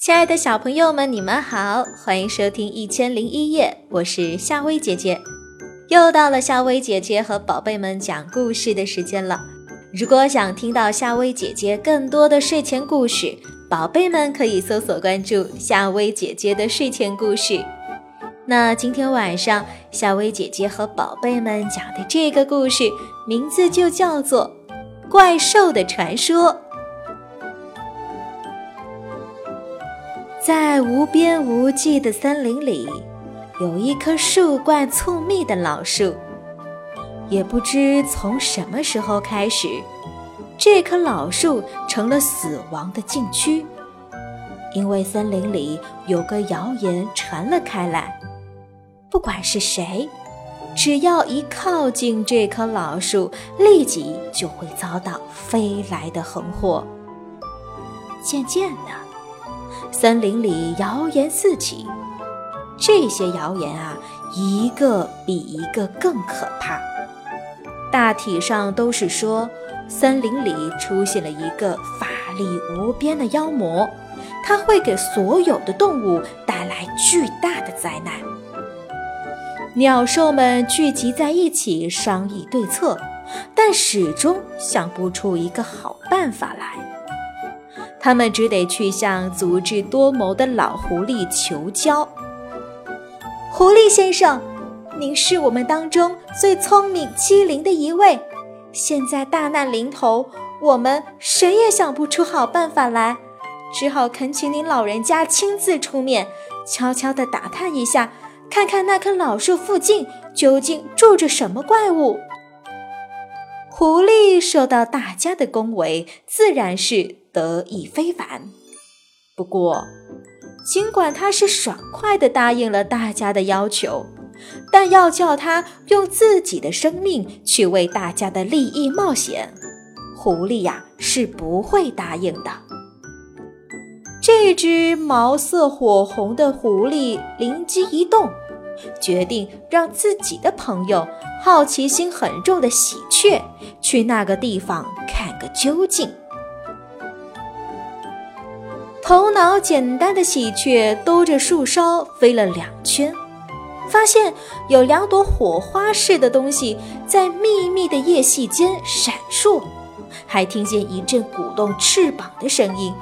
亲爱的小朋友们，你们好，欢迎收听《一千零一夜》，我是夏薇姐姐。又到了夏薇姐姐和宝贝们讲故事的时间了。如果想听到夏薇姐姐更多的睡前故事，宝贝们可以搜索关注夏薇姐姐的睡前故事。那今天晚上，夏薇姐姐和宝贝们讲的这个故事名字就叫做《怪兽的传说》。在无边无际的森林里，有一棵树冠粗密的老树。也不知从什么时候开始，这棵老树成了死亡的禁区。因为森林里有个谣言传了开来：不管是谁，只要一靠近这棵老树，立即就会遭到飞来的横祸。渐渐的。森林里谣言四起，这些谣言啊，一个比一个更可怕。大体上都是说，森林里出现了一个法力无边的妖魔，它会给所有的动物带来巨大的灾难。鸟兽们聚集在一起商议对策，但始终想不出一个好办法来。他们只得去向足智多谋的老狐狸求教。狐狸先生，您是我们当中最聪明机灵的一位。现在大难临头，我们谁也想不出好办法来，只好恳请您老人家亲自出面，悄悄地打探一下，看看那棵老树附近究竟住着什么怪物。狐狸受到大家的恭维，自然是。得意非凡。不过，尽管他是爽快地答应了大家的要求，但要叫他用自己的生命去为大家的利益冒险，狐狸呀是不会答应的。这只毛色火红的狐狸灵机一动，决定让自己的朋友、好奇心很重的喜鹊去那个地方看个究竟。头脑简单的喜鹊兜着树梢飞了两圈，发现有两朵火花似的东西在密密的叶隙间闪烁，还听见一阵鼓动翅膀的声音。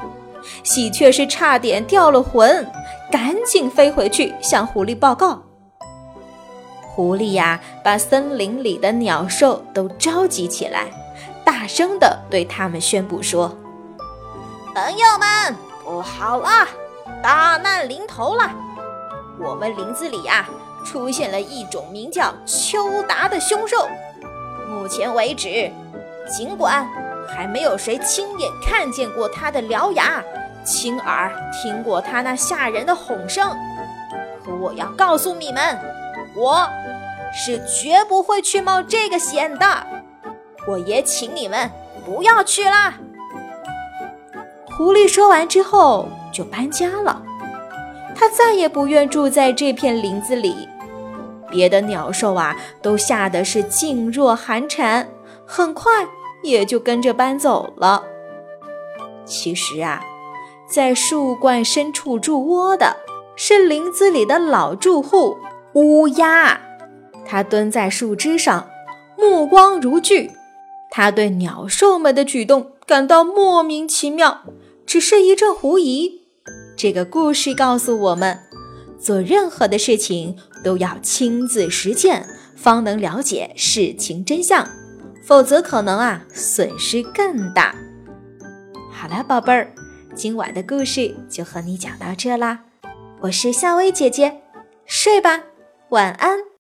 喜鹊是差点掉了魂，赶紧飞回去向狐狸报告。狐狸呀，把森林里的鸟兽都召集起来，大声地对他们宣布说：“朋友们！”不好了，大难临头了！我们林子里呀，出现了一种名叫秋达的凶兽。目前为止，尽管还没有谁亲眼看见过它的獠牙，亲耳听过它那吓人的吼声，可我要告诉你们，我是绝不会去冒这个险的。我也请你们不要去啦。狐狸说完之后就搬家了，他再也不愿住在这片林子里。别的鸟兽啊，都吓得是噤若寒蝉，很快也就跟着搬走了。其实啊，在树冠深处筑窝的是林子里的老住户乌鸦，它蹲在树枝上，目光如炬。它对鸟兽们的举动感到莫名其妙。只是一阵狐疑。这个故事告诉我们，做任何的事情都要亲自实践，方能了解事情真相，否则可能啊损失更大。好了，宝贝儿，今晚的故事就和你讲到这啦。我是夏薇姐姐，睡吧，晚安。